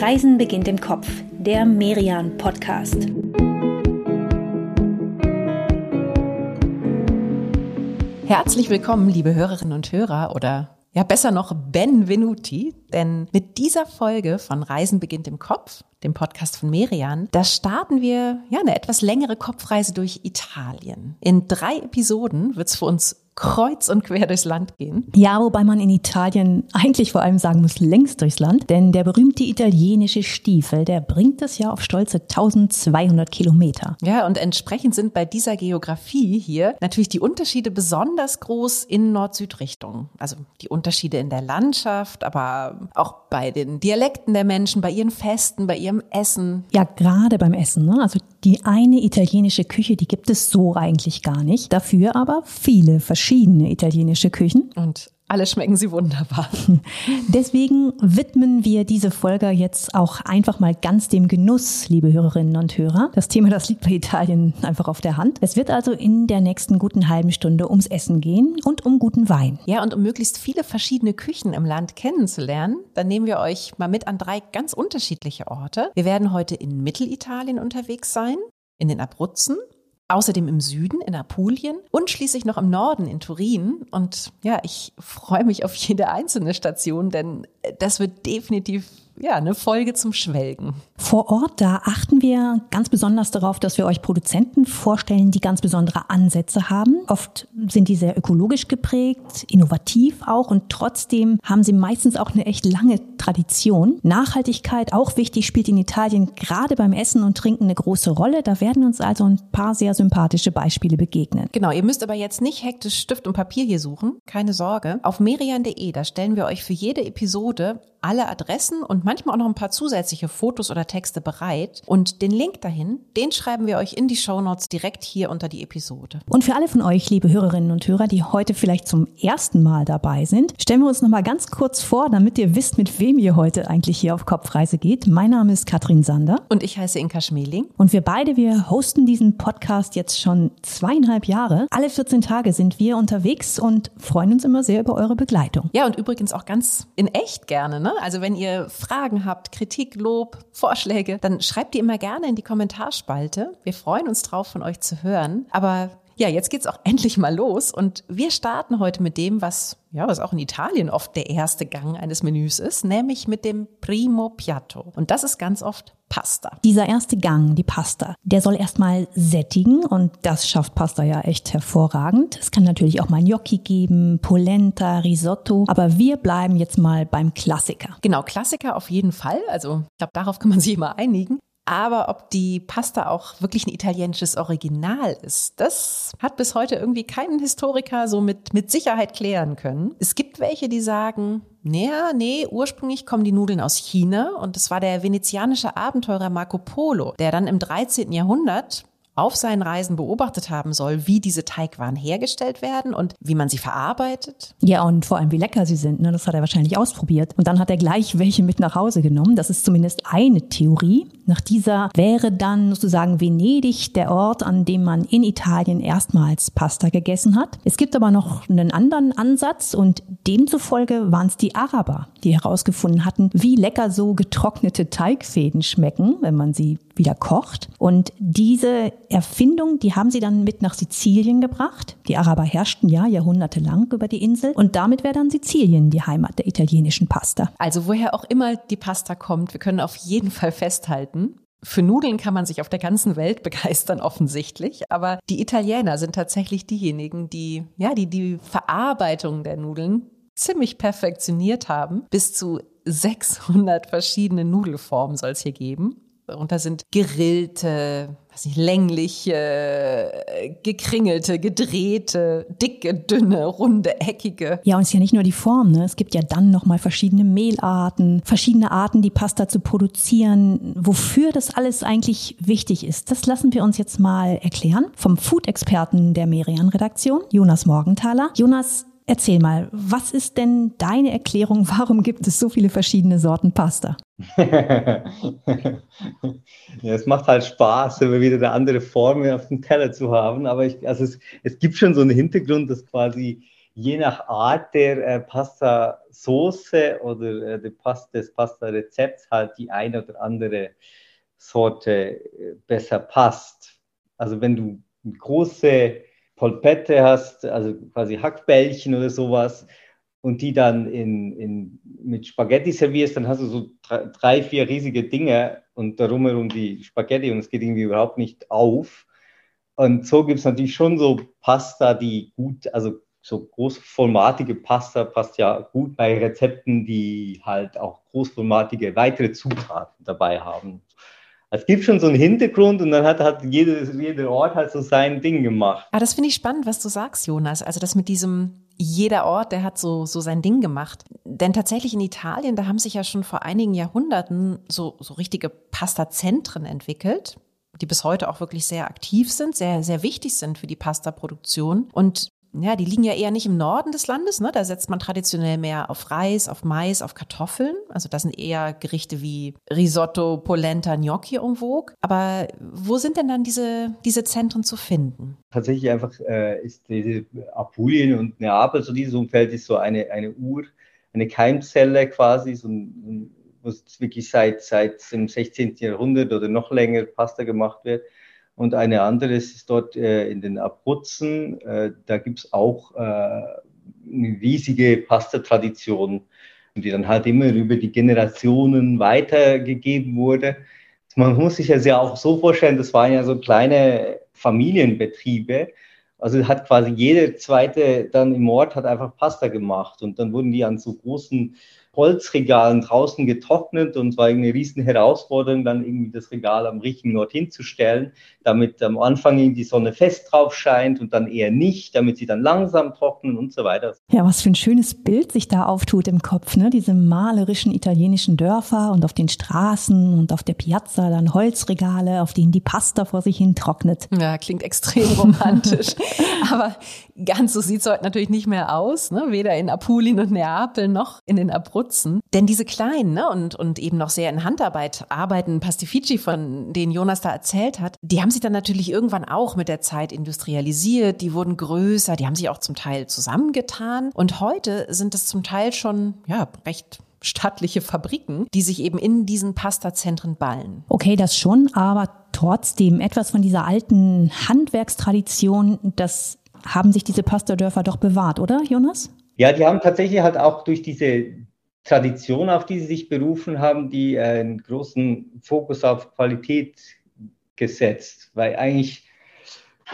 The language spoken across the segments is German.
Reisen beginnt im Kopf, der Merian Podcast. Herzlich willkommen, liebe Hörerinnen und Hörer oder ja besser noch Benvenuti, denn mit dieser Folge von Reisen beginnt im Kopf, dem Podcast von Merian, da starten wir ja eine etwas längere Kopfreise durch Italien. In drei Episoden wird es für uns kreuz und quer durchs Land gehen. Ja, wobei man in Italien eigentlich vor allem sagen muss, längst durchs Land. Denn der berühmte italienische Stiefel, der bringt es ja auf stolze 1200 Kilometer. Ja, und entsprechend sind bei dieser Geografie hier natürlich die Unterschiede besonders groß in Nord-Süd-Richtung. Also die Unterschiede in der Landschaft, aber auch bei den Dialekten der Menschen, bei ihren Festen, bei ihrem Essen. Ja, gerade beim Essen. Ne? Also die eine italienische Küche, die gibt es so eigentlich gar nicht. Dafür aber viele verschiedene italienische Küchen. Und alle schmecken sie wunderbar. Deswegen widmen wir diese Folge jetzt auch einfach mal ganz dem Genuss, liebe Hörerinnen und Hörer. Das Thema, das liegt bei Italien einfach auf der Hand. Es wird also in der nächsten guten halben Stunde ums Essen gehen und um guten Wein. Ja, und um möglichst viele verschiedene Küchen im Land kennenzulernen, dann nehmen wir euch mal mit an drei ganz unterschiedliche Orte. Wir werden heute in Mittelitalien unterwegs sein, in den Abruzzen Außerdem im Süden in Apulien und schließlich noch im Norden in Turin. Und ja, ich freue mich auf jede einzelne Station, denn das wird definitiv ja, eine Folge zum Schwelgen. Vor Ort, da achten wir ganz besonders darauf, dass wir euch Produzenten vorstellen, die ganz besondere Ansätze haben. Oft sind die sehr ökologisch geprägt, innovativ auch und trotzdem haben sie meistens auch eine echt lange Tradition. Nachhaltigkeit, auch wichtig, spielt in Italien gerade beim Essen und Trinken eine große Rolle. Da werden uns also ein paar sehr sympathische Beispiele begegnen. Genau, ihr müsst aber jetzt nicht hektisch Stift und Papier hier suchen, keine Sorge. Auf merian.de, da stellen wir euch für jede Episode alle Adressen und manchmal auch noch ein paar zusätzliche Fotos oder Texte bereit. Und den Link dahin, den schreiben wir euch in die Show Notes direkt hier unter die Episode. Und für alle von euch, liebe Hörerinnen und Hörer, die heute vielleicht zum ersten Mal dabei sind, stellen wir uns noch mal ganz kurz vor, damit ihr wisst, mit wem ihr heute eigentlich hier auf Kopfreise geht. Mein Name ist Katrin Sander. Und ich heiße Inka Schmeling. Und wir beide, wir hosten diesen Podcast jetzt schon zweieinhalb Jahre. Alle 14 Tage sind wir unterwegs und freuen uns immer sehr über eure Begleitung. Ja, und übrigens auch ganz in echt gerne, ne? Ne? Also wenn ihr Fragen habt, Kritik, Lob, Vorschläge, dann schreibt die immer gerne in die Kommentarspalte. Wir freuen uns drauf, von euch zu hören. Aber ja, jetzt geht's auch endlich mal los und wir starten heute mit dem, was ja, was auch in Italien oft der erste Gang eines Menüs ist, nämlich mit dem Primo Piatto. Und das ist ganz oft Pasta. Dieser erste Gang, die Pasta, der soll erstmal sättigen und das schafft Pasta ja echt hervorragend. Es kann natürlich auch mal Gnocchi geben, Polenta, Risotto, aber wir bleiben jetzt mal beim Klassiker. Genau, Klassiker auf jeden Fall. Also ich glaube, darauf kann man sich immer einigen. Aber ob die Pasta auch wirklich ein italienisches Original ist, das hat bis heute irgendwie keinen Historiker so mit, mit Sicherheit klären können. Es gibt welche, die sagen, naja, nee, ursprünglich kommen die Nudeln aus China und es war der venezianische Abenteurer Marco Polo, der dann im 13. Jahrhundert auf seinen Reisen beobachtet haben soll, wie diese Teigwaren hergestellt werden und wie man sie verarbeitet. Ja, und vor allem, wie lecker sie sind. Ne? Das hat er wahrscheinlich ausprobiert. Und dann hat er gleich welche mit nach Hause genommen. Das ist zumindest eine Theorie. Nach dieser wäre dann sozusagen Venedig der Ort, an dem man in Italien erstmals Pasta gegessen hat. Es gibt aber noch einen anderen Ansatz und demzufolge waren es die Araber, die herausgefunden hatten, wie lecker so getrocknete Teigfäden schmecken, wenn man sie wieder kocht. Und diese Erfindung, die haben sie dann mit nach Sizilien gebracht. Die Araber herrschten ja jahrhundertelang über die Insel und damit wäre dann Sizilien die Heimat der italienischen Pasta. Also woher auch immer die Pasta kommt, wir können auf jeden Fall festhalten, für Nudeln kann man sich auf der ganzen Welt begeistern, offensichtlich. Aber die Italiener sind tatsächlich diejenigen, die, ja, die die Verarbeitung der Nudeln ziemlich perfektioniert haben. Bis zu 600 verschiedene Nudelformen soll es hier geben. Darunter sind gerillte, weiß nicht, längliche, gekringelte, gedrehte, dicke, dünne, runde, eckige. Ja, und es ist ja nicht nur die Form, ne? Es gibt ja dann nochmal verschiedene Mehlarten, verschiedene Arten, die Pasta zu produzieren. Wofür das alles eigentlich wichtig ist, das lassen wir uns jetzt mal erklären vom Food-Experten der Merian-Redaktion, Jonas Morgenthaler. Jonas, Erzähl mal, was ist denn deine Erklärung, warum gibt es so viele verschiedene Sorten Pasta? ja, es macht halt Spaß, immer wieder eine andere Form auf dem Teller zu haben, aber ich, also es, es gibt schon so einen Hintergrund, dass quasi je nach Art der äh, Pasta-Soße oder äh, des Pasta-Rezepts halt die eine oder andere Sorte äh, besser passt. Also wenn du eine große Polpette hast, also quasi Hackbällchen oder sowas, und die dann in, in, mit Spaghetti servierst, dann hast du so drei, vier riesige Dinge und darum herum die Spaghetti und es geht irgendwie überhaupt nicht auf. Und so gibt es natürlich schon so Pasta, die gut, also so großformatige Pasta passt ja gut bei Rezepten, die halt auch großformatige weitere Zutaten dabei haben. Es gibt schon so einen Hintergrund und dann hat, hat jeder, jeder Ort halt so sein Ding gemacht. Ah, das finde ich spannend, was du sagst, Jonas. Also das mit diesem jeder Ort, der hat so, so sein Ding gemacht. Denn tatsächlich in Italien, da haben sich ja schon vor einigen Jahrhunderten so, so richtige Pasta-Zentren entwickelt die bis heute auch wirklich sehr aktiv sind, sehr, sehr wichtig sind für die Pasta-Produktion. Und ja, die liegen ja eher nicht im Norden des Landes. Ne? Da setzt man traditionell mehr auf Reis, auf Mais, auf Kartoffeln. Also das sind eher Gerichte wie Risotto, Polenta, Gnocchi en vogue. Aber wo sind denn dann diese, diese Zentren zu finden? Tatsächlich einfach äh, ist diese Apulien und Neapel, so dieses Umfeld ist so eine, eine Ur, eine Keimzelle quasi, so ein, wo es wirklich seit, seit dem 16. Jahrhundert oder noch länger Pasta gemacht wird und eine andere ist dort äh, in den Abruzzen. Äh, da gibt es auch äh, eine riesige Pasta-Tradition, die dann halt immer über die Generationen weitergegeben wurde. Man muss sich das ja auch so vorstellen, das waren ja so kleine Familienbetriebe. Also hat quasi jeder zweite dann im Ort hat einfach Pasta gemacht und dann wurden die an so großen Holzregalen draußen getrocknet und es war eine riesen Herausforderung, dann irgendwie das Regal am richtigen Ort hinzustellen, damit am Anfang die Sonne fest drauf scheint und dann eher nicht, damit sie dann langsam trocknen und so weiter. Ja, was für ein schönes Bild sich da auftut im Kopf, ne? Diese malerischen italienischen Dörfer und auf den Straßen und auf der Piazza dann Holzregale, auf denen die Pasta vor sich hin trocknet. Ja, klingt extrem romantisch. Aber ganz so sieht es heute natürlich nicht mehr aus, ne? weder in Apulien und Neapel noch in den Abruzzen nutzen. Denn diese kleinen ne, und, und eben noch sehr in Handarbeit arbeiten Pastifici, von denen Jonas da erzählt hat, die haben sich dann natürlich irgendwann auch mit der Zeit industrialisiert, die wurden größer, die haben sich auch zum Teil zusammengetan. Und heute sind es zum Teil schon ja, recht stattliche Fabriken, die sich eben in diesen Pastazentren ballen. Okay, das schon, aber trotzdem etwas von dieser alten Handwerkstradition, das haben sich diese Pastadörfer doch bewahrt, oder Jonas? Ja, die haben tatsächlich halt auch durch diese Tradition, auf die sie sich berufen haben, die äh, einen großen Fokus auf Qualität gesetzt, weil eigentlich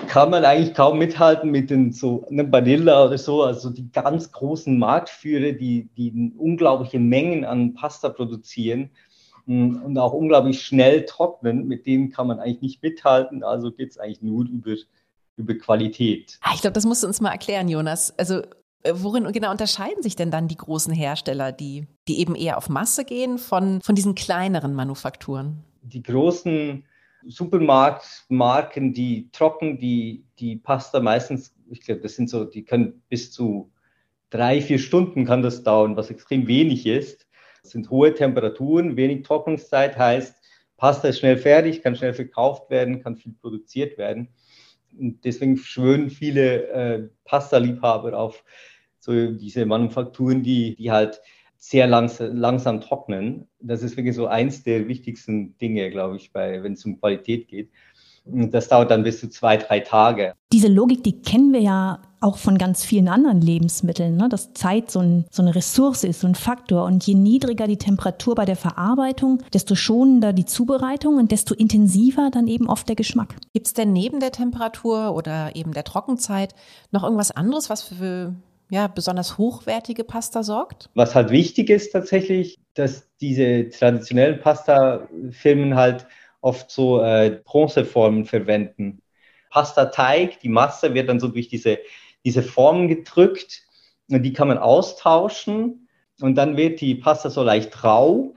kann man eigentlich kaum mithalten mit den so ne, Vanilla oder so, also die ganz großen Marktführer, die, die unglaubliche Mengen an Pasta produzieren mm, und auch unglaublich schnell trocknen, mit denen kann man eigentlich nicht mithalten, also geht es eigentlich nur über, über Qualität. Ah, ich glaube, das musst du uns mal erklären, Jonas. Also worin genau unterscheiden sich denn dann die großen Hersteller, die, die eben eher auf Masse gehen, von, von diesen kleineren Manufakturen? Die großen Supermarktmarken, die trocken, die, die Pasta meistens, ich glaube, das sind so, die können bis zu drei, vier Stunden kann das dauern, was extrem wenig ist. Das sind hohe Temperaturen, wenig Trocknungszeit heißt, Pasta ist schnell fertig, kann schnell verkauft werden, kann viel produziert werden. Und deswegen schwören viele äh, Pasta-Liebhaber auf so diese Manufakturen, die, die halt sehr langs langsam trocknen. Das ist wirklich so eins der wichtigsten Dinge, glaube ich, wenn es um Qualität geht. Und das dauert dann bis zu zwei, drei Tage. Diese Logik, die kennen wir ja auch von ganz vielen anderen Lebensmitteln, ne? dass Zeit so, ein, so eine Ressource ist, so ein Faktor. Und je niedriger die Temperatur bei der Verarbeitung, desto schonender die Zubereitung und desto intensiver dann eben oft der Geschmack. Gibt es denn neben der Temperatur oder eben der Trockenzeit noch irgendwas anderes, was für ja, besonders hochwertige Pasta sorgt? Was halt wichtig ist tatsächlich, dass diese traditionellen Pasta-Firmen halt oft so äh, Bronzeformen verwenden. Pasta-Teig, die Masse wird dann so durch diese, diese Formen gedrückt und die kann man austauschen und dann wird die Pasta so leicht rau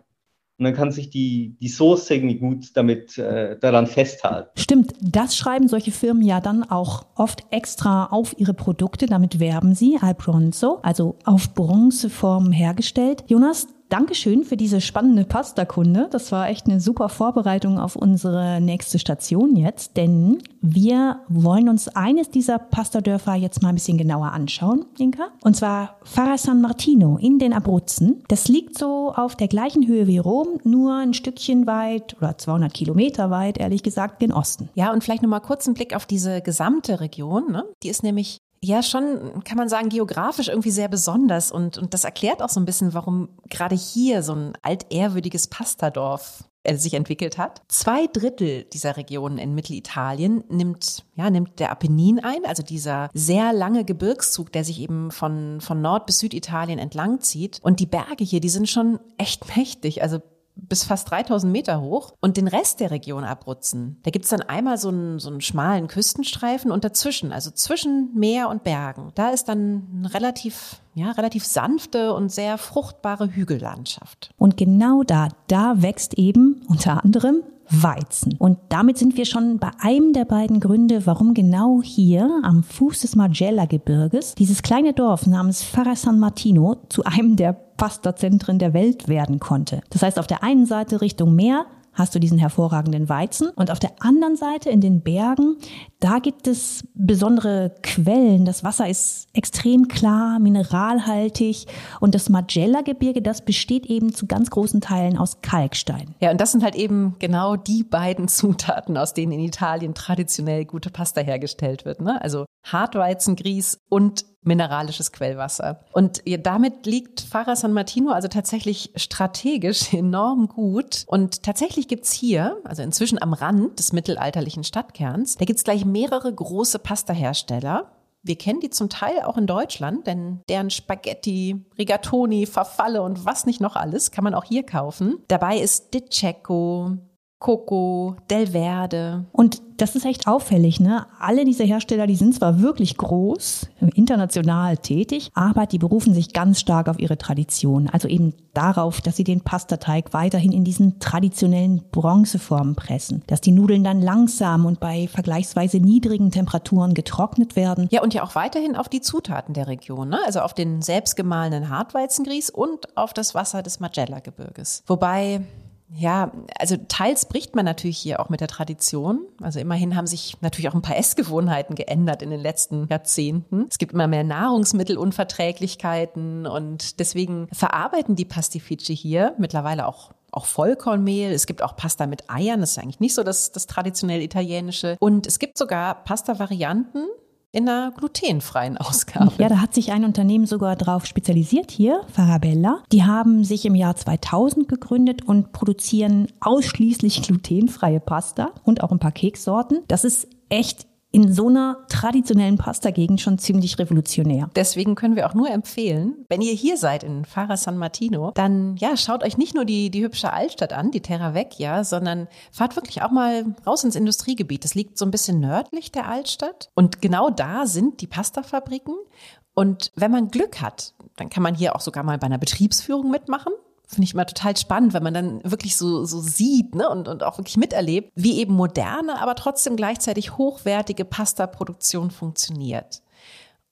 und dann kann sich die, die Soße irgendwie gut damit äh, daran festhalten. Stimmt, das schreiben solche Firmen ja dann auch oft extra auf ihre Produkte. Damit werben sie al bronzo, also auf Bronzeformen hergestellt. Jonas, Dankeschön für diese spannende Pasta-Kunde. Das war echt eine super Vorbereitung auf unsere nächste Station jetzt, denn wir wollen uns eines dieser Pastadörfer jetzt mal ein bisschen genauer anschauen, Inka. Und zwar Fara San Martino in den Abruzzen. Das liegt so auf der gleichen Höhe wie Rom, nur ein Stückchen weit oder 200 Kilometer weit, ehrlich gesagt, gen Osten. Ja, und vielleicht nochmal kurz einen Blick auf diese gesamte Region. Ne? Die ist nämlich ja schon, kann man sagen, geografisch irgendwie sehr besonders. Und, und das erklärt auch so ein bisschen, warum gerade hier so ein altehrwürdiges Pastadorf äh, sich entwickelt hat. Zwei Drittel dieser Regionen in Mittelitalien nimmt, ja, nimmt der Apennin ein, also dieser sehr lange Gebirgszug, der sich eben von, von Nord- bis Süditalien entlang zieht. Und die Berge hier, die sind schon echt mächtig. Also bis fast 3000 Meter hoch und den Rest der Region abrutzen. Da gibt's dann einmal so einen, so einen schmalen Küstenstreifen und dazwischen, also zwischen Meer und Bergen, da ist dann relativ, ja, relativ sanfte und sehr fruchtbare Hügellandschaft. Und genau da, da wächst eben unter anderem Weizen. Und damit sind wir schon bei einem der beiden Gründe, warum genau hier am Fuß des Margella-Gebirges dieses kleine Dorf namens Farra San Martino zu einem der Pasta-Zentren der Welt werden konnte. Das heißt, auf der einen Seite Richtung Meer hast du diesen hervorragenden Weizen. Und auf der anderen Seite in den Bergen, da gibt es besondere Quellen. Das Wasser ist extrem klar, mineralhaltig. Und das Magella-Gebirge, das besteht eben zu ganz großen Teilen aus Kalkstein. Ja, und das sind halt eben genau die beiden Zutaten, aus denen in Italien traditionell gute Pasta hergestellt wird. Ne? Also Hartweizengrieß und mineralisches Quellwasser. Und damit liegt Fara San Martino also tatsächlich strategisch enorm gut. Und tatsächlich gibt's hier, also inzwischen am Rand des mittelalterlichen Stadtkerns, da gibt's gleich mehrere große Pastahersteller. Wir kennen die zum Teil auch in Deutschland, denn deren Spaghetti, Rigatoni, Verfalle und was nicht noch alles kann man auch hier kaufen. Dabei ist Di Cecco, Coco, Del Verde. Und das ist echt auffällig, ne? Alle diese Hersteller, die sind zwar wirklich groß, international tätig, aber die berufen sich ganz stark auf ihre Tradition. Also eben darauf, dass sie den Pastateig weiterhin in diesen traditionellen Bronzeformen pressen, dass die Nudeln dann langsam und bei vergleichsweise niedrigen Temperaturen getrocknet werden. Ja, und ja auch weiterhin auf die Zutaten der Region, ne? also auf den selbstgemahlenen Hartweizengrieß und auf das Wasser des Magella-Gebirges. Wobei ja, also teils bricht man natürlich hier auch mit der Tradition. Also immerhin haben sich natürlich auch ein paar Essgewohnheiten geändert in den letzten Jahrzehnten. Es gibt immer mehr Nahrungsmittelunverträglichkeiten und deswegen verarbeiten die Pastifici hier mittlerweile auch auch Vollkornmehl. Es gibt auch Pasta mit Eiern. Das ist eigentlich nicht so das, das traditionell italienische. Und es gibt sogar Pasta-Varianten, in einer glutenfreien Ausgabe. Ja, da hat sich ein Unternehmen sogar drauf spezialisiert hier, Farabella. Die haben sich im Jahr 2000 gegründet und produzieren ausschließlich glutenfreie Pasta und auch ein paar Keksorten. Das ist echt in so einer traditionellen Pasta-Gegend schon ziemlich revolutionär. Deswegen können wir auch nur empfehlen, wenn ihr hier seid in Fara San Martino, dann ja, schaut euch nicht nur die, die hübsche Altstadt an, die Terra Vecchia, sondern fahrt wirklich auch mal raus ins Industriegebiet. Das liegt so ein bisschen nördlich der Altstadt und genau da sind die Pastafabriken. Und wenn man Glück hat, dann kann man hier auch sogar mal bei einer Betriebsführung mitmachen finde ich immer total spannend, wenn man dann wirklich so, so sieht ne, und, und auch wirklich miterlebt, wie eben moderne, aber trotzdem gleichzeitig hochwertige Pasta-Produktion funktioniert.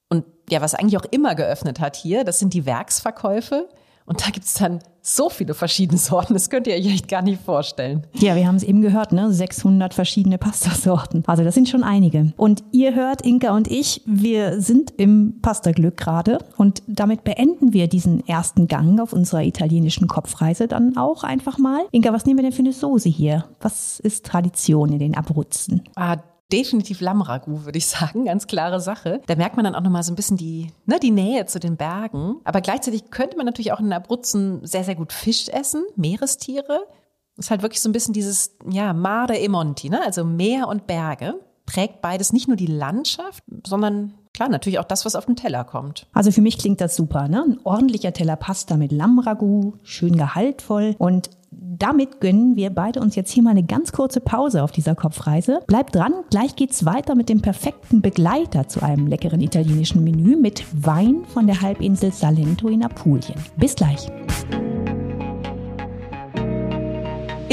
Und ja, was eigentlich auch immer geöffnet hat hier, das sind die Werksverkäufe. Und da gibt's dann so viele verschiedene Sorten, das könnt ihr euch echt gar nicht vorstellen. Ja, wir haben es eben gehört, ne? 600 verschiedene Pastasorten. Also das sind schon einige. Und ihr hört, Inka und ich, wir sind im Pastaglück gerade und damit beenden wir diesen ersten Gang auf unserer italienischen Kopfreise dann auch einfach mal. Inka, was nehmen wir denn für eine Soße hier? Was ist Tradition in den Abruzzen? Ah, definitiv Lammragout, würde ich sagen. Ganz klare Sache. Da merkt man dann auch nochmal so ein bisschen die, ne, die Nähe zu den Bergen. Aber gleichzeitig könnte man natürlich auch in Abruzzen sehr, sehr gut Fisch essen, Meerestiere. Ist halt wirklich so ein bisschen dieses, ja, Mare e Monti, ne? also Meer und Berge. Prägt beides nicht nur die Landschaft, sondern klar, natürlich auch das, was auf den Teller kommt. Also für mich klingt das super, ne? Ein ordentlicher Teller Pasta mit Lammragout, schön gehaltvoll und damit gönnen wir beide uns jetzt hier mal eine ganz kurze Pause auf dieser Kopfreise. Bleibt dran, gleich geht's weiter mit dem perfekten Begleiter zu einem leckeren italienischen Menü mit Wein von der Halbinsel Salento in Apulien. Bis gleich.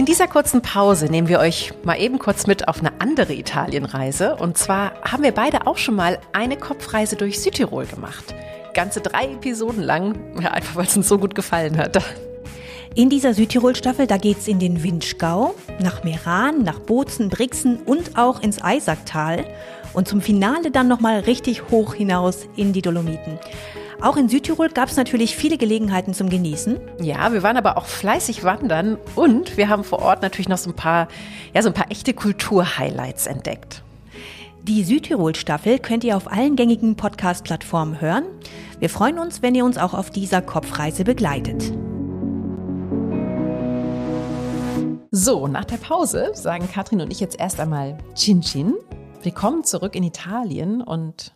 In dieser kurzen Pause nehmen wir euch mal eben kurz mit auf eine andere Italienreise. Und zwar haben wir beide auch schon mal eine Kopfreise durch Südtirol gemacht. Ganze drei Episoden lang, ja, einfach weil es uns so gut gefallen hat. In dieser Südtirol-Staffel, da geht's in den Windschgau, nach Meran, nach Bozen, Brixen und auch ins Eisacktal. Und zum Finale dann nochmal richtig hoch hinaus in die Dolomiten. Auch in Südtirol gab es natürlich viele Gelegenheiten zum Genießen. Ja, wir waren aber auch fleißig wandern und wir haben vor Ort natürlich noch so ein paar, ja, so ein paar echte Kultur-Highlights entdeckt. Die Südtirol-Staffel könnt ihr auf allen gängigen Podcast-Plattformen hören. Wir freuen uns, wenn ihr uns auch auf dieser Kopfreise begleitet. So, nach der Pause sagen Katrin und ich jetzt erst einmal Chin Chin. Willkommen zurück in Italien und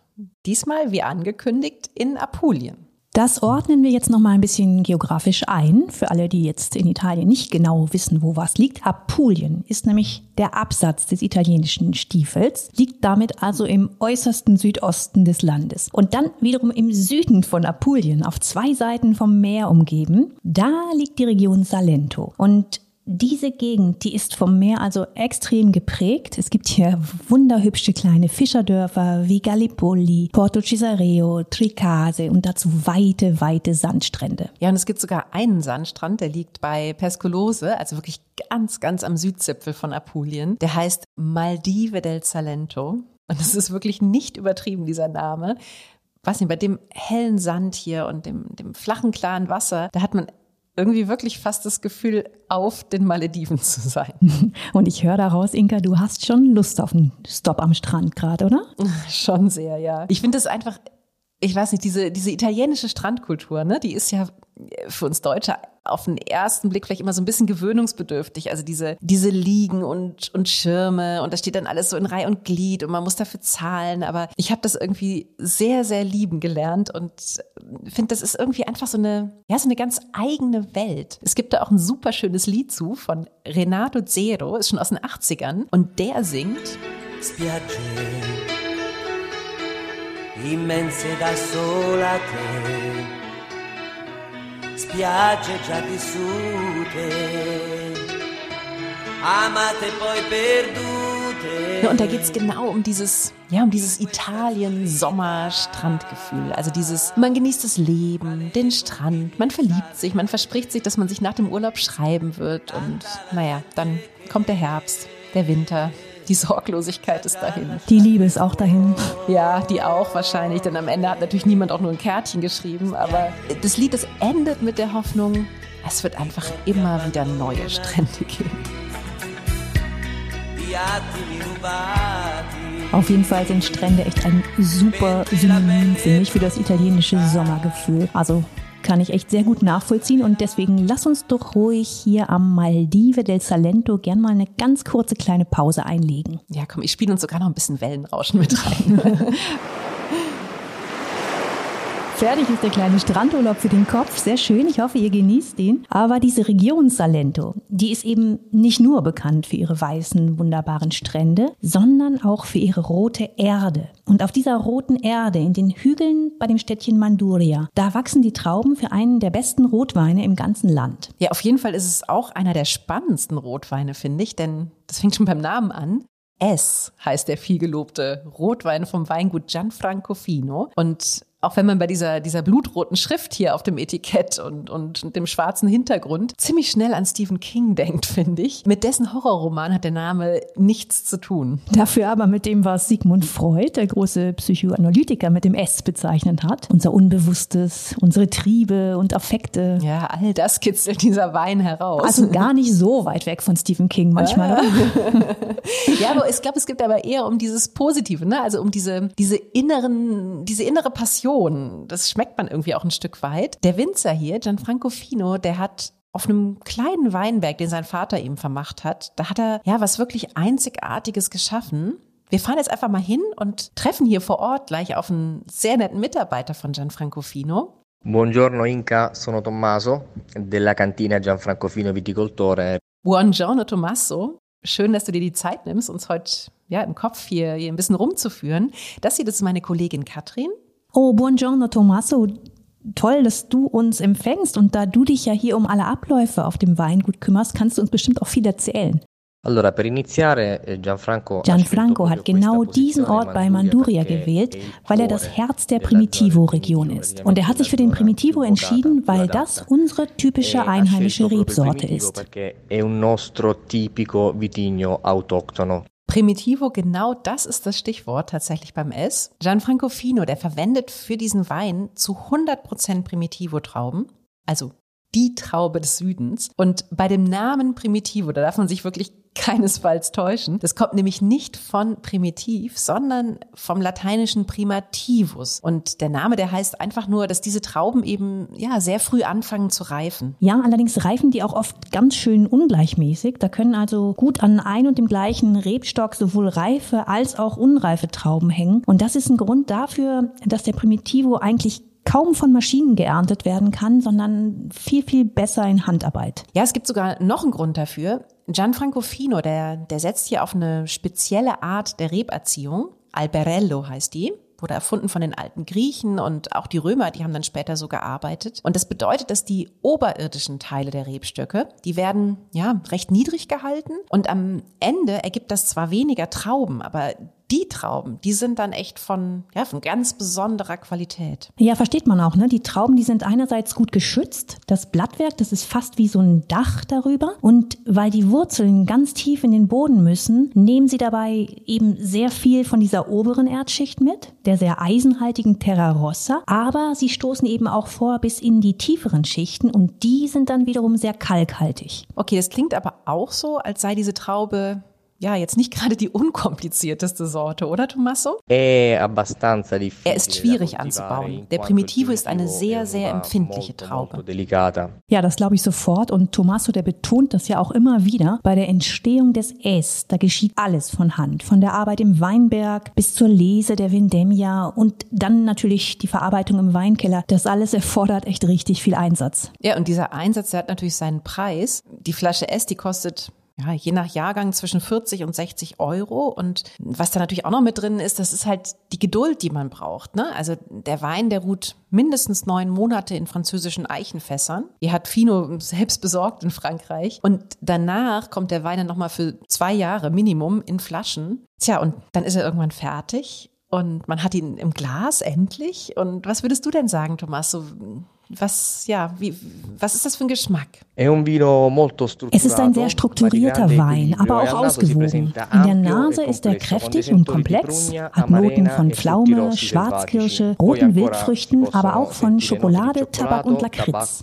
diesmal, wie angekündigt, in Apulien. Das ordnen wir jetzt noch mal ein bisschen geografisch ein. Für alle, die jetzt in Italien nicht genau wissen, wo was liegt. Apulien ist nämlich der Absatz des italienischen Stiefels, liegt damit also im äußersten Südosten des Landes. Und dann wiederum im Süden von Apulien, auf zwei Seiten vom Meer umgeben, da liegt die Region Salento. Und diese Gegend, die ist vom Meer also extrem geprägt. Es gibt hier wunderhübsche kleine Fischerdörfer wie Gallipoli, Porto Cesareo, Tricase und dazu weite, weite Sandstrände. Ja, und es gibt sogar einen Sandstrand, der liegt bei Pescolose, also wirklich ganz, ganz am Südzipfel von Apulien. Der heißt Maldive del Salento. Und das ist wirklich nicht übertrieben, dieser Name. Was nicht, bei dem hellen Sand hier und dem, dem flachen, klaren Wasser, da hat man irgendwie wirklich fast das Gefühl, auf den Malediven zu sein. Und ich höre daraus, Inka, du hast schon Lust auf einen Stopp am Strand gerade, oder? Schon sehr, ja. Ich finde es einfach, ich weiß nicht, diese, diese italienische Strandkultur, ne, die ist ja für uns Deutsche auf den ersten Blick vielleicht immer so ein bisschen gewöhnungsbedürftig. Also diese, diese Liegen und, und Schirme und da steht dann alles so in Reihe und Glied und man muss dafür zahlen. Aber ich habe das irgendwie sehr, sehr lieben gelernt und finde, das ist irgendwie einfach so eine, ja, so eine ganz eigene Welt. Es gibt da auch ein super schönes Lied zu von Renato Zero, ist schon aus den 80ern und der singt Spiagge immense da sola te spiagge già vissute, amate poi perdute. Und da geht es genau um dieses, ja, um dieses Italien-Sommer-Strandgefühl. Also dieses, man genießt das Leben, den Strand, man verliebt sich, man verspricht sich, dass man sich nach dem Urlaub schreiben wird und naja, dann kommt der Herbst, der Winter, die Sorglosigkeit ist dahin. Die Liebe ist auch dahin. Ja, die auch wahrscheinlich, denn am Ende hat natürlich niemand auch nur ein Kärtchen geschrieben, aber das Lied, das endet mit der Hoffnung, es wird einfach immer wieder neue Strände geben. Auf jeden Fall sind Strände echt ein super Synonym, finde ich, für das italienische Sommergefühl. Also kann ich echt sehr gut nachvollziehen und deswegen lass uns doch ruhig hier am Maldive del Salento gern mal eine ganz kurze kleine Pause einlegen. Ja, komm, ich spiele uns sogar noch ein bisschen Wellenrauschen mit rein. Fertig ist der kleine Strandurlaub für den Kopf. Sehr schön. Ich hoffe, ihr genießt den. Aber diese Region Salento, die ist eben nicht nur bekannt für ihre weißen, wunderbaren Strände, sondern auch für ihre rote Erde. Und auf dieser roten Erde, in den Hügeln bei dem Städtchen Manduria, da wachsen die Trauben für einen der besten Rotweine im ganzen Land. Ja, auf jeden Fall ist es auch einer der spannendsten Rotweine, finde ich, denn das fängt schon beim Namen an. S heißt der vielgelobte Rotwein vom Weingut Gianfranco Fino. Und auch wenn man bei dieser, dieser blutroten Schrift hier auf dem Etikett und, und dem schwarzen Hintergrund ziemlich schnell an Stephen King denkt, finde ich. Mit dessen Horrorroman hat der Name nichts zu tun. Dafür aber mit dem, was Sigmund Freud, der große Psychoanalytiker, mit dem S bezeichnet hat. Unser Unbewusstes, unsere Triebe und Affekte. Ja, all das kitzelt dieser Wein heraus. Also gar nicht so weit weg von Stephen King manchmal. ja, aber ich glaube, es geht aber eher um dieses Positive, ne? Also um diese, diese inneren, diese innere Passion Tradition. Das schmeckt man irgendwie auch ein Stück weit. Der Winzer hier, Gianfranco Fino, der hat auf einem kleinen Weinberg, den sein Vater ihm vermacht hat, da hat er ja was wirklich Einzigartiges geschaffen. Wir fahren jetzt einfach mal hin und treffen hier vor Ort gleich auf einen sehr netten Mitarbeiter von Gianfranco Fino. Buongiorno Inca, sono Tommaso della cantina Gianfranco Fino Viticoltore. Buongiorno Tommaso, schön, dass du dir die Zeit nimmst, uns heute ja, im Kopf hier, hier ein bisschen rumzuführen. Das hier, das ist meine Kollegin Katrin. Oh, buongiorno Tommaso. Toll, dass du uns empfängst und da du dich ja hier um alle Abläufe auf dem Weingut kümmerst, kannst du uns bestimmt auch viel erzählen. Allora, per iniziare, eh, Gianfranco, Gianfranco hat genau diesen Ort bei Manduria gewählt, weil er das Herz der Primitivo-Region ist. Und er hat sich für den Primitivo entschieden, weil das unsere typische einheimische Rebsorte ist. Primitivo, genau das ist das Stichwort tatsächlich beim S. Gianfranco Fino, der verwendet für diesen Wein zu 100% Primitivo-Trauben, also die Traube des Südens. Und bei dem Namen Primitivo, da darf man sich wirklich keinesfalls täuschen. Das kommt nämlich nicht von primitiv, sondern vom lateinischen primativus. Und der Name, der heißt einfach nur, dass diese Trauben eben ja sehr früh anfangen zu reifen. Ja, allerdings reifen die auch oft ganz schön ungleichmäßig. Da können also gut an ein und dem gleichen Rebstock sowohl reife als auch unreife Trauben hängen. Und das ist ein Grund dafür, dass der Primitivo eigentlich kaum von Maschinen geerntet werden kann, sondern viel, viel besser in Handarbeit. Ja, es gibt sogar noch einen Grund dafür. Gianfranco Fino, der, der setzt hier auf eine spezielle Art der Reberziehung. Alberello heißt die wurde erfunden von den alten Griechen und auch die Römer, die haben dann später so gearbeitet. Und das bedeutet, dass die oberirdischen Teile der Rebstöcke, die werden ja recht niedrig gehalten und am Ende ergibt das zwar weniger Trauben, aber die Trauben, die sind dann echt von, ja, von ganz besonderer Qualität. Ja, versteht man auch, ne? Die Trauben, die sind einerseits gut geschützt. Das Blattwerk, das ist fast wie so ein Dach darüber. Und weil die Wurzeln ganz tief in den Boden müssen, nehmen sie dabei eben sehr viel von dieser oberen Erdschicht mit, der sehr eisenhaltigen Terra Rossa. Aber sie stoßen eben auch vor bis in die tieferen Schichten und die sind dann wiederum sehr kalkhaltig. Okay, das klingt aber auch so, als sei diese Traube ja, jetzt nicht gerade die unkomplizierteste Sorte, oder Tommaso? Er ist schwierig anzubauen. Der Primitivo ist eine sehr, sehr empfindliche Traube. Ja, das glaube ich sofort. Und Tommaso, der betont das ja auch immer wieder. Bei der Entstehung des S, da geschieht alles von Hand. Von der Arbeit im Weinberg bis zur Lese der Vendemmia und dann natürlich die Verarbeitung im Weinkeller. Das alles erfordert echt richtig viel Einsatz. Ja, und dieser Einsatz, der hat natürlich seinen Preis. Die Flasche S, die kostet ja, je nach Jahrgang zwischen 40 und 60 Euro. Und was da natürlich auch noch mit drin ist, das ist halt die Geduld, die man braucht. Ne? Also der Wein, der ruht mindestens neun Monate in französischen Eichenfässern. Die hat Fino selbst besorgt in Frankreich. Und danach kommt der Wein dann nochmal für zwei Jahre Minimum in Flaschen. Tja, und dann ist er irgendwann fertig. Und man hat ihn im Glas endlich. Und was würdest du denn sagen, Thomas? So, was, ja, wie, was ist das für ein Geschmack? Es ist ein sehr strukturierter Wein, aber auch ausgewogen. In der Nase ist er kräftig und komplex, hat Noten von Pflaume, Schwarzkirsche, roten Wildfrüchten, aber auch von Schokolade, Tabak und Lakritz.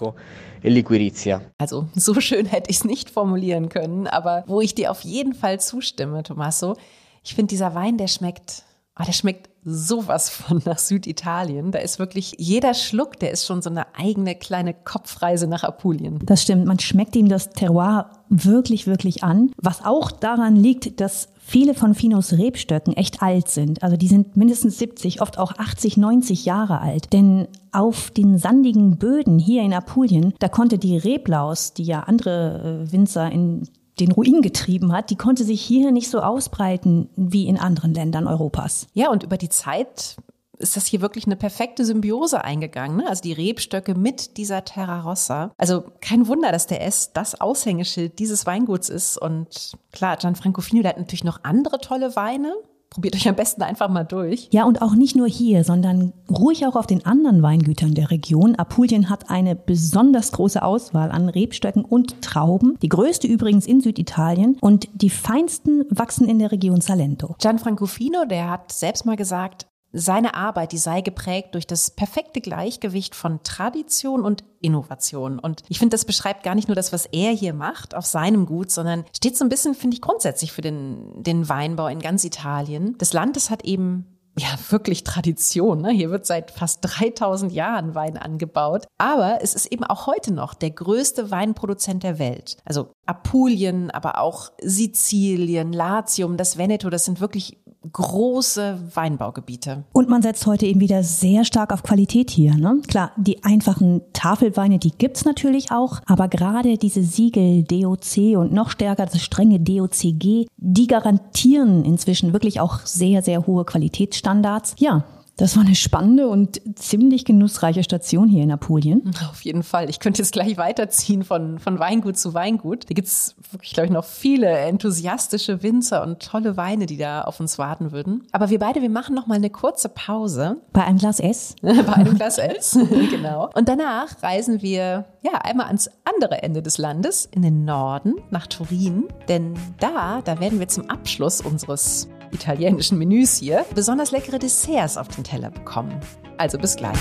E also, so schön hätte ich es nicht formulieren können, aber wo ich dir auf jeden Fall zustimme, Tommaso, ich finde, dieser Wein, der schmeckt Oh, der schmeckt sowas von nach Süditalien. Da ist wirklich jeder Schluck, der ist schon so eine eigene kleine Kopfreise nach Apulien. Das stimmt. Man schmeckt ihm das Terroir wirklich, wirklich an. Was auch daran liegt, dass viele von Finos Rebstöcken echt alt sind. Also die sind mindestens 70, oft auch 80, 90 Jahre alt. Denn auf den sandigen Böden hier in Apulien, da konnte die Reblaus, die ja andere äh, Winzer in den Ruin getrieben hat, die konnte sich hier nicht so ausbreiten wie in anderen Ländern Europas. Ja, und über die Zeit ist das hier wirklich eine perfekte Symbiose eingegangen. Ne? Also die Rebstöcke mit dieser Terra Rossa. Also kein Wunder, dass der S das Aushängeschild dieses Weinguts ist. Und klar, Gianfranco Fino, der hat natürlich noch andere tolle Weine. Probiert euch am besten einfach mal durch. Ja, und auch nicht nur hier, sondern ruhig auch auf den anderen Weingütern der Region. Apulien hat eine besonders große Auswahl an Rebstöcken und Trauben. Die größte übrigens in Süditalien. Und die feinsten wachsen in der Region Salento. Gianfranco Fino, der hat selbst mal gesagt, seine Arbeit, die sei geprägt durch das perfekte Gleichgewicht von Tradition und Innovation. Und ich finde, das beschreibt gar nicht nur das, was er hier macht auf seinem Gut, sondern steht so ein bisschen, finde ich, grundsätzlich für den, den Weinbau in ganz Italien. Das Land, das hat eben ja, wirklich Tradition. Ne? Hier wird seit fast 3000 Jahren Wein angebaut. Aber es ist eben auch heute noch der größte Weinproduzent der Welt. Also Apulien, aber auch Sizilien, Latium, das Veneto, das sind wirklich große Weinbaugebiete. Und man setzt heute eben wieder sehr stark auf Qualität hier. Ne? Klar, die einfachen Tafelweine, die gibt's natürlich auch, aber gerade diese Siegel DOC und noch stärker das strenge DOCG, die garantieren inzwischen wirklich auch sehr, sehr hohe Qualitätsstandards. Ja, Das war eine spannende und ziemlich genussreiche Station hier in Apulien. Auf jeden Fall. Ich könnte jetzt gleich weiterziehen von, von Weingut zu Weingut. Da gibt's wirklich, glaube ich, noch viele enthusiastische Winzer und tolle Weine, die da auf uns warten würden. Aber wir beide, wir machen noch mal eine kurze Pause. Bei einem Glas S? Bei einem Glas S, genau. Und danach reisen wir ja einmal ans andere Ende des Landes, in den Norden, nach Turin. Denn da, da werden wir zum Abschluss unseres italienischen Menüs hier besonders leckere Desserts auf den Teller bekommen. Also bis gleich.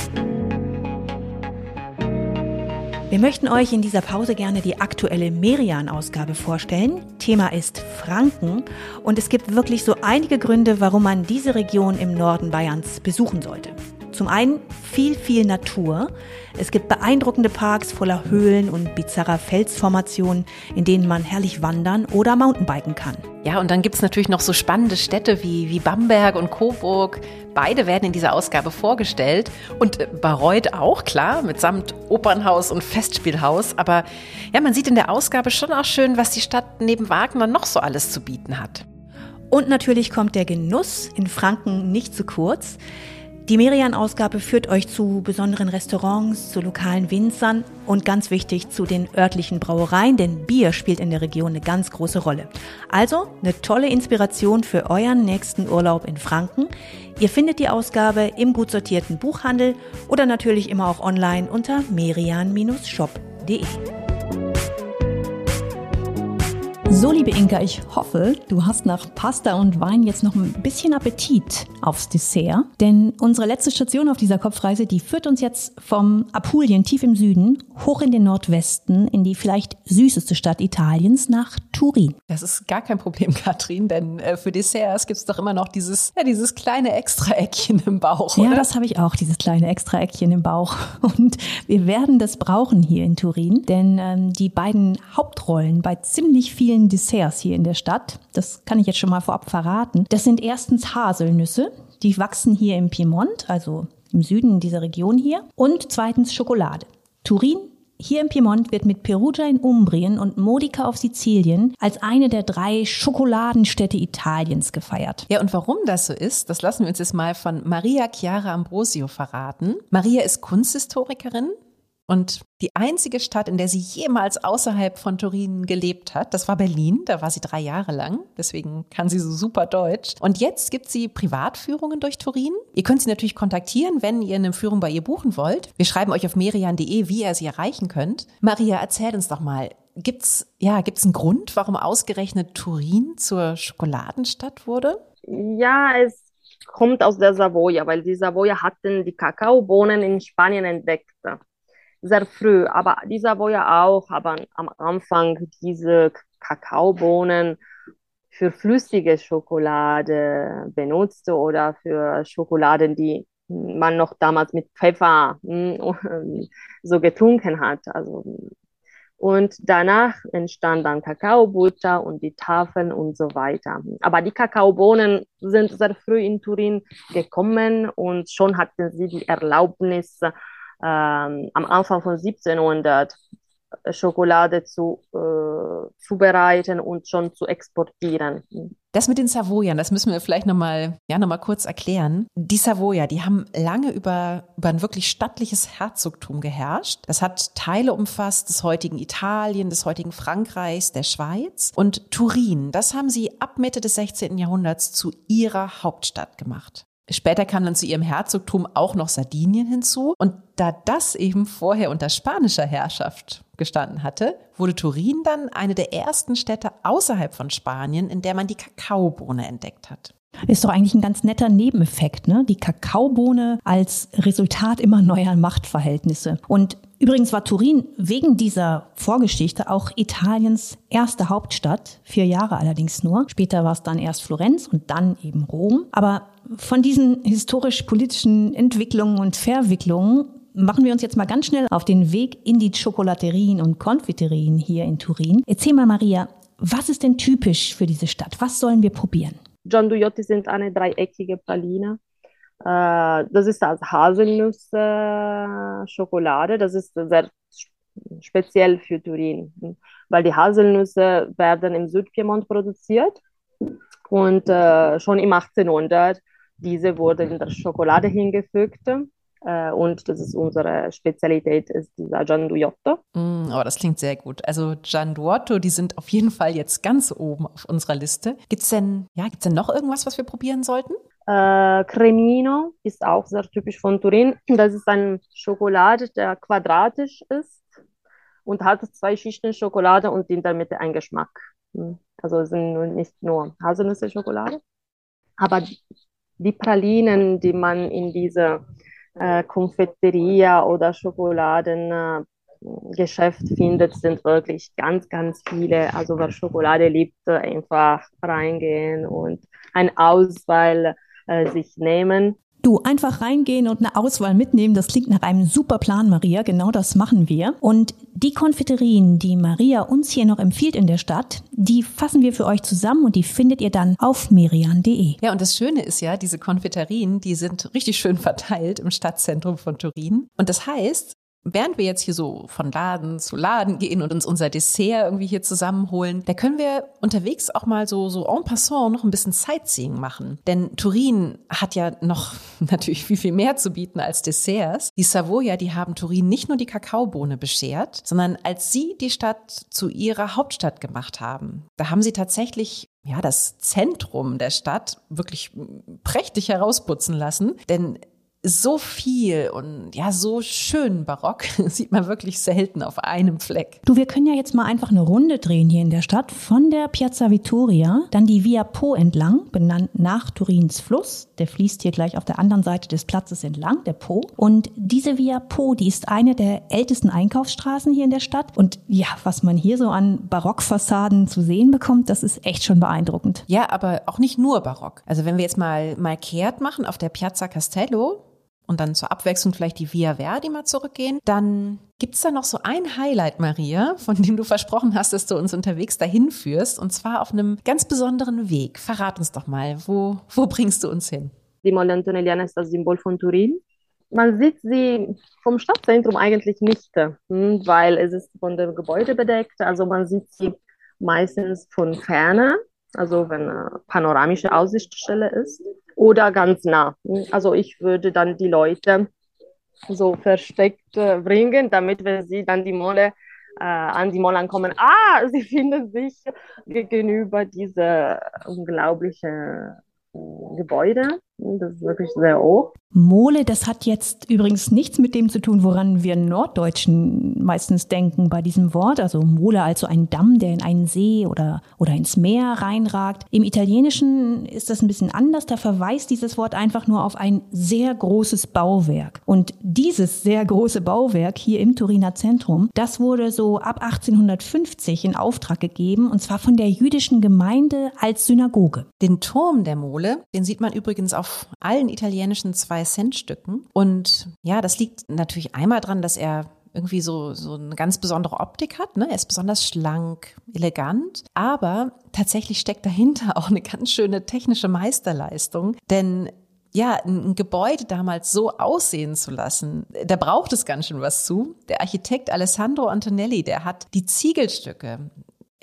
Wir möchten euch in dieser Pause gerne die aktuelle Merian-Ausgabe vorstellen. Thema ist Franken und es gibt wirklich so einige Gründe, warum man diese Region im Norden Bayerns besuchen sollte. Zum einen viel, viel Natur. Es gibt beeindruckende Parks voller Höhlen und bizarrer Felsformationen, in denen man herrlich wandern oder Mountainbiken kann. Ja, und dann gibt's natürlich noch so spannende Städte wie, wie Bamberg und Coburg. Beide werden in dieser Ausgabe vorgestellt. Und äh, Bayreuth auch, klar, mitsamt Opernhaus und Festspielhaus. Aber ja, man sieht in der Ausgabe schon auch schön, was die Stadt neben Wagner noch so alles zu bieten hat. Und natürlich kommt der Genuss in Franken nicht zu kurz. Die Merian-Ausgabe führt euch zu besonderen Restaurants, zu lokalen Winzern und ganz wichtig zu den örtlichen Brauereien, denn Bier spielt in der Region eine ganz große Rolle. Also eine tolle Inspiration für euren nächsten Urlaub in Franken. Ihr findet die Ausgabe im gut sortierten Buchhandel oder natürlich immer auch online unter merian-shop.de. So, liebe Inka, ich hoffe, du hast nach Pasta und Wein jetzt noch ein bisschen Appetit aufs Dessert. Denn unsere letzte Station auf dieser Kopfreise, die führt uns jetzt vom Apulien tief im Süden hoch in den Nordwesten, in die vielleicht süßeste Stadt Italiens, nach Turin. Das ist gar kein Problem, Katrin, denn äh, für Desserts gibt es doch immer noch dieses, ja, dieses kleine Extraeckchen im Bauch. Oder? Ja, das habe ich auch, dieses kleine Extraeckchen im Bauch. Und wir werden das brauchen hier in Turin, denn ähm, die beiden Hauptrollen bei ziemlich vielen Desserts hier in der Stadt, das kann ich jetzt schon mal vorab verraten, das sind erstens Haselnüsse, die wachsen hier im Piemont, also im Süden dieser Region hier, und zweitens Schokolade. Turin hier im Piemont wird mit Perugia in Umbrien und Modica auf Sizilien als eine der drei Schokoladenstädte Italiens gefeiert. Ja, und warum das so ist, das lassen wir uns jetzt mal von Maria Chiara Ambrosio verraten. Maria ist Kunsthistorikerin, und die einzige Stadt, in der sie jemals außerhalb von Turin gelebt hat, das war Berlin. Da war sie drei Jahre lang. Deswegen kann sie so super Deutsch. Und jetzt gibt sie Privatführungen durch Turin. Ihr könnt sie natürlich kontaktieren, wenn ihr eine Führung bei ihr buchen wollt. Wir schreiben euch auf merian.de, wie ihr sie erreichen könnt. Maria, erzähl uns doch mal. Gibt's, ja, gibt's einen Grund, warum ausgerechnet Turin zur Schokoladenstadt wurde? Ja, es kommt aus der Savoia, weil die Savoia hatten die Kakaobohnen in Spanien entdeckt sehr früh, aber dieser war ja auch, aber am Anfang diese Kakaobohnen für flüssige Schokolade benutzte oder für Schokoladen, die man noch damals mit Pfeffer hm, so getrunken hat. Also, und danach entstand dann Kakaobutter und die Tafeln und so weiter. Aber die Kakaobohnen sind sehr früh in Turin gekommen und schon hatten sie die Erlaubnis, ähm, am Anfang von 1700 Schokolade zu äh, zubereiten und schon zu exportieren. Das mit den Savoyern, das müssen wir vielleicht nochmal ja, noch kurz erklären. Die Savoyer, die haben lange über, über ein wirklich stattliches Herzogtum geherrscht. Das hat Teile umfasst des heutigen Italien, des heutigen Frankreichs, der Schweiz. Und Turin, das haben sie ab Mitte des 16. Jahrhunderts zu ihrer Hauptstadt gemacht. Später kam dann zu ihrem Herzogtum auch noch Sardinien hinzu. Und da das eben vorher unter spanischer Herrschaft gestanden hatte, wurde Turin dann eine der ersten Städte außerhalb von Spanien, in der man die Kakaobohne entdeckt hat. Ist doch eigentlich ein ganz netter Nebeneffekt, ne? Die Kakaobohne als Resultat immer neuer Machtverhältnisse. Und übrigens war Turin wegen dieser Vorgeschichte auch Italiens erste Hauptstadt, vier Jahre allerdings nur. Später war es dann erst Florenz und dann eben Rom. Aber von diesen historisch-politischen Entwicklungen und Verwicklungen machen wir uns jetzt mal ganz schnell auf den Weg in die Schokolaterien und Konfiterien hier in Turin. Erzähl mal, Maria, was ist denn typisch für diese Stadt? Was sollen wir probieren? John Dujotti sind eine dreieckige Praline. Äh, das ist als Haselnuss-Schokolade. Das ist sehr speziell für Turin, weil die Haselnüsse werden im Südpiemont produziert und äh, schon im 1800 diese wurde in der Schokolade hingefügt. Äh, und das ist unsere Spezialität, ist dieser Gianduotto. Mm, oh, das klingt sehr gut. Also Gianduotto, die sind auf jeden Fall jetzt ganz oben auf unserer Liste. Gibt es denn, ja, gibt's denn noch irgendwas, was wir probieren sollten? Äh, Cremino ist auch sehr typisch von Turin. Das ist ein Schokolade, der quadratisch ist und hat zwei Schichten Schokolade und in der Mitte ein Geschmack. Hm. Also es sind nicht nur Haselnüsse-Schokolade, aber die Pralinen, die man in dieser äh, Konfetteria oder Schokoladengeschäft äh, findet, sind wirklich ganz, ganz viele. Also wer Schokolade liebt, einfach reingehen und eine Auswahl äh, sich nehmen. Du, einfach reingehen und eine Auswahl mitnehmen, das klingt nach einem super Plan, Maria. Genau das machen wir. Und die Konfiterien, die Maria uns hier noch empfiehlt in der Stadt, die fassen wir für euch zusammen und die findet ihr dann auf merian.de. Ja, und das Schöne ist ja, diese Konfiterien, die sind richtig schön verteilt im Stadtzentrum von Turin. Und das heißt, während wir jetzt hier so von Laden zu Laden gehen und uns unser Dessert irgendwie hier zusammenholen, da können wir unterwegs auch mal so, so en passant noch ein bisschen Sightseeing machen. Denn Turin hat ja noch natürlich viel, viel mehr zu bieten als Desserts. Die Savoia, die haben Turin nicht nur die Kakaobohne beschert, sondern als sie die Stadt zu ihrer Hauptstadt gemacht haben, da haben sie tatsächlich ja, das Zentrum der Stadt wirklich prächtig herausputzen lassen. Denn so viel und ja, so schön barock sieht man wirklich selten auf einem Fleck. Du, wir können ja jetzt mal einfach eine Runde drehen hier in der Stadt von der Piazza Vittoria, dann die Via Po entlang, benannt nach Turins Fluss. Der fließt hier gleich auf der anderen Seite des Platzes entlang, der Po. Und diese Via Po, die ist eine der ältesten Einkaufsstraßen hier in der Stadt. Und ja, was man hier so an Barockfassaden zu sehen bekommt, das ist echt schon beeindruckend. Ja, aber auch nicht nur barock. Also wenn wir jetzt mal, mal kehrt machen auf der Piazza Castello, und dann zur Abwechslung vielleicht die Via Verdi mal zurückgehen, dann gibt's da noch so ein Highlight, Maria, von dem du versprochen hast, dass du uns unterwegs dahin führst, und zwar auf einem ganz besonderen Weg. Verrat uns doch mal, wo, wo bringst du uns hin? Die Mole Antonelliana ist das Symbol von Turin. Man sieht sie vom Stadtzentrum eigentlich nicht, hm, weil es ist von dem Gebäude bedeckt. Also man sieht sie meistens von ferne, also wenn eine panoramische Aussichtsstelle ist oder ganz nah. Also ich würde dann die Leute so versteckt äh, bringen, damit wenn sie dann die Mole äh, an die Mole ankommen, ah, sie finden sich gegenüber dieser unglaublichen Gebäude. Das ist wirklich sehr hoch. Mole, das hat jetzt übrigens nichts mit dem zu tun, woran wir Norddeutschen meistens denken bei diesem Wort. Also Mole, also ein Damm, der in einen See oder, oder ins Meer reinragt. Im Italienischen ist das ein bisschen anders. Da verweist dieses Wort einfach nur auf ein sehr großes Bauwerk. Und dieses sehr große Bauwerk hier im Turiner Zentrum, das wurde so ab 1850 in Auftrag gegeben und zwar von der jüdischen Gemeinde als Synagoge. Den Turm der Mole, den sieht man übrigens auf auf allen italienischen Zwei-Cent-Stücken. Und ja, das liegt natürlich einmal dran, dass er irgendwie so, so eine ganz besondere Optik hat. Ne? Er ist besonders schlank, elegant, aber tatsächlich steckt dahinter auch eine ganz schöne technische Meisterleistung, denn ja, ein Gebäude damals so aussehen zu lassen, da braucht es ganz schön was zu. Der Architekt Alessandro Antonelli, der hat die Ziegelstücke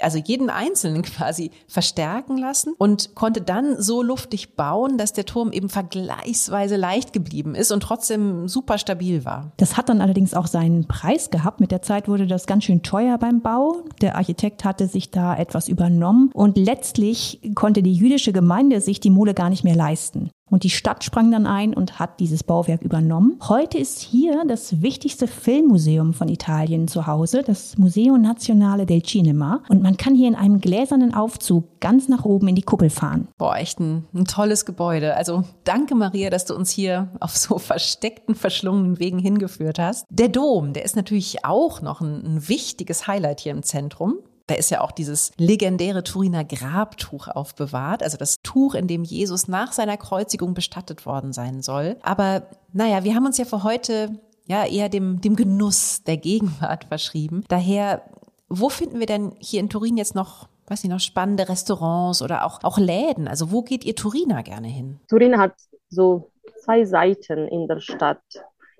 also jeden einzelnen quasi verstärken lassen und konnte dann so luftig bauen, dass der Turm eben vergleichsweise leicht geblieben ist und trotzdem super stabil war. Das hat dann allerdings auch seinen Preis gehabt. Mit der Zeit wurde das ganz schön teuer beim Bau. Der Architekt hatte sich da etwas übernommen und letztlich konnte die jüdische Gemeinde sich die Mole gar nicht mehr leisten. Und die Stadt sprang dann ein und hat dieses Bauwerk übernommen. Heute ist hier das wichtigste Filmmuseum von Italien zu Hause, das Museo Nazionale del Cinema. Und man kann hier in einem gläsernen Aufzug ganz nach oben in die Kuppel fahren. Boah, echt ein, ein tolles Gebäude. Also danke Maria, dass du uns hier auf so versteckten, verschlungenen Wegen hingeführt hast. Der Dom, der ist natürlich auch noch ein, ein wichtiges Highlight hier im Zentrum. Da ist ja auch dieses legendäre Turiner Grabtuch aufbewahrt, also das Tuch, in dem Jesus nach seiner Kreuzigung bestattet worden sein soll. Aber naja, wir haben uns ja für heute ja eher dem, dem Genuss der Gegenwart verschrieben. Daher, wo finden wir denn hier in Turin jetzt noch weiß noch spannende Restaurants oder auch, auch Läden? Also wo geht ihr Turiner gerne hin? Turin hat so zwei Seiten in der Stadt.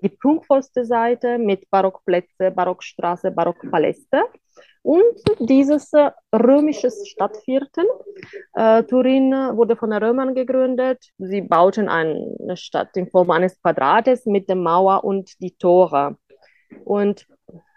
Die prunkvollste Seite mit Barockplätze, Barockstraße, Barockpaläste Und dieses äh, römische Stadtviertel, äh, Turin wurde von den Römern gegründet. Sie bauten eine Stadt in Form eines Quadrates mit der Mauer und die Tore. Und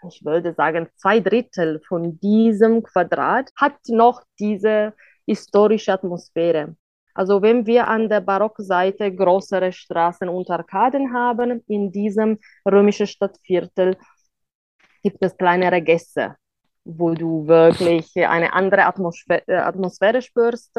ich würde sagen, zwei Drittel von diesem Quadrat hat noch diese historische Atmosphäre. Also wenn wir an der Barockseite größere Straßen und Arkaden haben, in diesem römischen Stadtviertel gibt es kleinere Gäste, wo du wirklich eine andere Atmosphäre, äh, Atmosphäre spürst.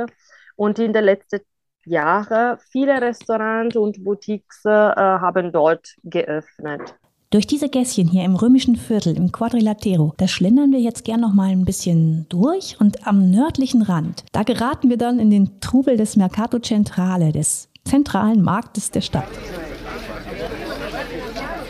Und in den letzten Jahren viele Restaurants und Boutiques äh, haben dort geöffnet. Durch diese Gässchen hier im römischen Viertel, im Quadrilatero, da schlendern wir jetzt gern noch mal ein bisschen durch und am nördlichen Rand, da geraten wir dann in den Trubel des Mercato Centrale, des zentralen Marktes der Stadt.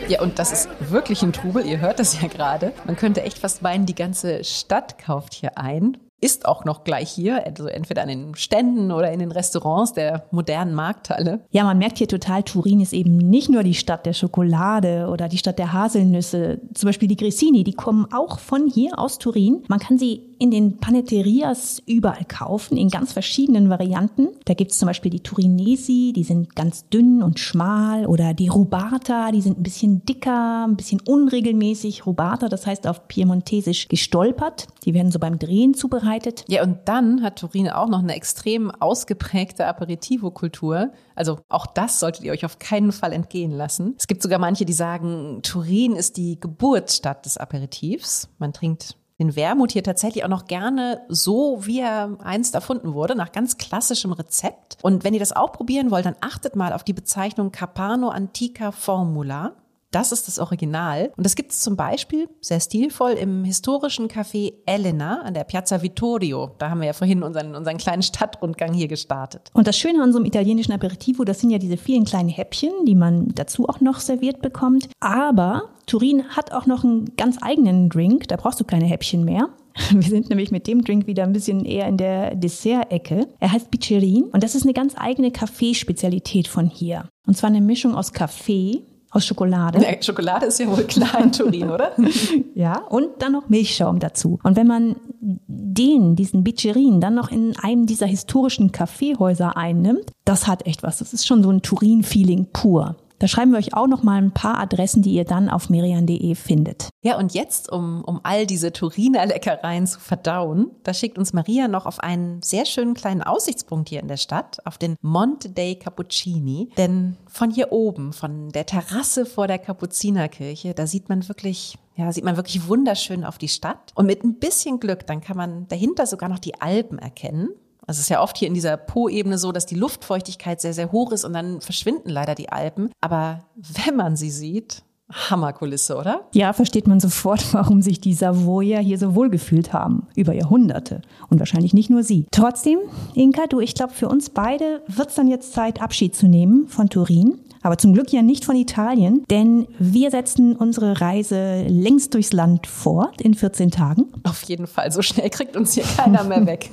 Ja, und das ist wirklich ein Trubel, ihr hört das ja gerade. Man könnte echt fast meinen, die ganze Stadt kauft hier ein ist auch noch gleich hier, also entweder an den Ständen oder in den Restaurants der modernen Markthalle. Ja, man merkt hier total, Turin ist eben nicht nur die Stadt der Schokolade oder die Stadt der Haselnüsse. Zum Beispiel die Grissini, die kommen auch von hier aus Turin. Man kann sie in den Panetterias überall kaufen, in ganz verschiedenen Varianten. Da gibt's zum Beispiel die Turinesi, die sind ganz dünn und schmal, oder die Rubata, die sind ein bisschen dicker, ein bisschen unregelmäßig. Rubata, das heißt auf Piemontesisch gestolpert. Die werden so beim Drehen zubereitet. Ja, und dann hat Turin auch noch eine extrem ausgeprägte Aperitivo-Kultur. Also auch das solltet ihr euch auf keinen Fall entgehen lassen. Es gibt sogar manche, die sagen, Turin ist die Geburtsstadt des Aperitivs. Man trinkt den Wermut hier tatsächlich auch noch gerne so, wie er einst erfunden wurde, nach ganz klassischem Rezept. Und wenn ihr das auch probieren wollt, dann achtet mal auf die Bezeichnung Capano Antica Formula. Das ist das Original. Und das gibt es zum Beispiel sehr stilvoll im historischen Café Elena an der Piazza Vittorio. Da haben wir ja vorhin unseren, unseren kleinen Stadtrundgang hier gestartet. Und das Schöne an so einem italienischen Aperitivo, das sind ja diese vielen kleinen Häppchen, die man dazu auch noch serviert bekommt. Aber Turin hat auch noch einen ganz eigenen Drink. Da brauchst du keine Häppchen mehr. Wir sind nämlich mit dem Drink wieder ein bisschen eher in der Dessert-Ecke. Er heißt Bicerin und das ist eine ganz eigene Kaffeespezialität von hier. Und zwar eine Mischung aus Kaffee, aus Schokolade. Ja, Schokolade ist ja wohl klar in Turin, oder? ja, und dann noch Milchschaum dazu. Und wenn man den, diesen Bicerin, dann noch in einem dieser historischen Kaffeehäuser einnimmt, das hat echt was. Das ist schon so ein Turin-Feeling pur. Da schreiben wir euch auch noch mal ein paar Adressen, die ihr dann auf merian.de findet. Ja, und jetzt, um, um all diese Turiner Leckereien zu verdauen, da schickt uns Maria noch auf einen sehr schönen kleinen Aussichtspunkt hier in der Stadt, auf den Monte dei Cappuccini. Denn von hier oben, von der Terrasse vor der Kapuzinerkirche, da sieht man wirklich ja, sieht man wirklich wunderschön auf die Stadt. Und mit ein bisschen Glück, dann kann man dahinter sogar noch die Alpen erkennen. Also es ist ja oft hier in dieser Po-Ebene so, dass die Luftfeuchtigkeit sehr, sehr hoch ist und dann verschwinden leider die Alpen. Aber wenn man sie sieht, Hammerkulisse, oder? Ja, versteht man sofort, warum sich die Savoyer hier so wohlgefühlt haben. Über Jahrhunderte. Und wahrscheinlich nicht nur sie. Trotzdem, Inka, du, ich glaube, für uns beide wird es dann jetzt Zeit, Abschied zu nehmen von Turin aber zum Glück ja nicht von Italien, denn wir setzen unsere Reise längst durchs Land fort in 14 Tagen. Auf jeden Fall, so schnell kriegt uns hier keiner mehr weg.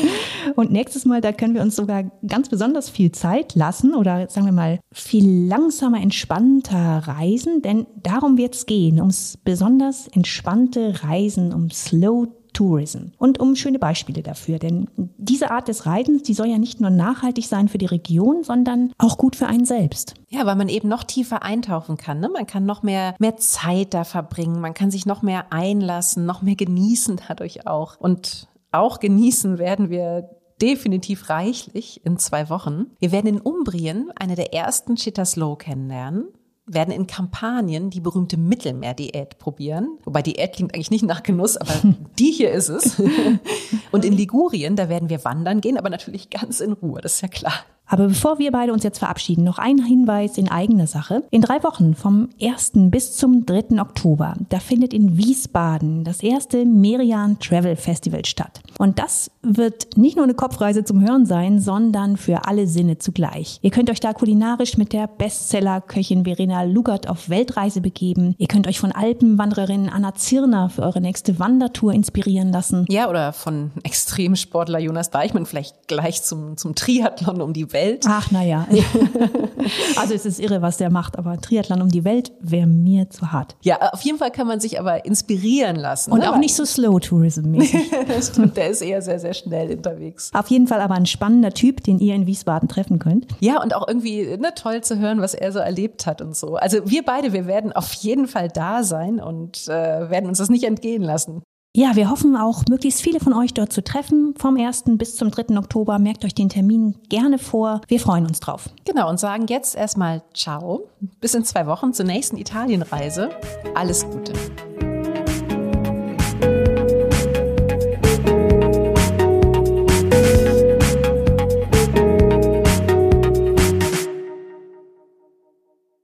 Und nächstes Mal, da können wir uns sogar ganz besonders viel Zeit lassen oder sagen wir mal viel langsamer, entspannter reisen, denn darum wird es gehen, ums besonders entspannte Reisen, um Slow Tourism und um schöne Beispiele dafür. Denn diese Art des Reisens, die soll ja nicht nur nachhaltig sein für die Region, sondern auch gut für einen selbst. Ja, weil man eben noch tiefer eintauchen kann. Ne? Man kann noch mehr, mehr Zeit da verbringen, man kann sich noch mehr einlassen, noch mehr genießen dadurch auch. Und auch genießen werden wir definitiv reichlich in zwei Wochen. Wir werden in Umbrien eine der ersten Chitta Slow kennenlernen werden in Kampagnen die berühmte Mittelmeerdiät probieren. Wobei Diät klingt eigentlich nicht nach Genuss, aber die hier ist es. Und in Ligurien, da werden wir wandern gehen, aber natürlich ganz in Ruhe, das ist ja klar. Aber bevor wir beide uns jetzt verabschieden, noch ein Hinweis in eigener Sache. In drei Wochen, vom 1. bis zum 3. Oktober, da findet in Wiesbaden das erste Merian Travel Festival statt. Und das wird nicht nur eine Kopfreise zum Hören sein, sondern für alle Sinne zugleich. Ihr könnt euch da kulinarisch mit der Bestseller-Köchin Verena Lugert auf Weltreise begeben. Ihr könnt euch von Alpenwandererin Anna Zirner für eure nächste Wandertour inspirieren lassen. Ja, oder von Extremsportler Jonas Deichmann vielleicht gleich zum, zum Triathlon um die Welt Welt. Ach, naja. also es ist irre, was der macht, aber Triathlon um die Welt wäre mir zu hart. Ja, auf jeden Fall kann man sich aber inspirieren lassen. Und ne? auch nicht so Slow Tourism-mäßig. Stimmt, der ist eher sehr, sehr schnell unterwegs. Auf jeden Fall aber ein spannender Typ, den ihr in Wiesbaden treffen könnt. Ja, und auch irgendwie ne, toll zu hören, was er so erlebt hat und so. Also wir beide, wir werden auf jeden Fall da sein und äh, werden uns das nicht entgehen lassen. Ja, wir hoffen auch, möglichst viele von euch dort zu treffen. Vom 1. bis zum 3. Oktober. Merkt euch den Termin gerne vor. Wir freuen uns drauf. Genau, und sagen jetzt erstmal Ciao. Bis in zwei Wochen zur nächsten Italienreise. Alles Gute.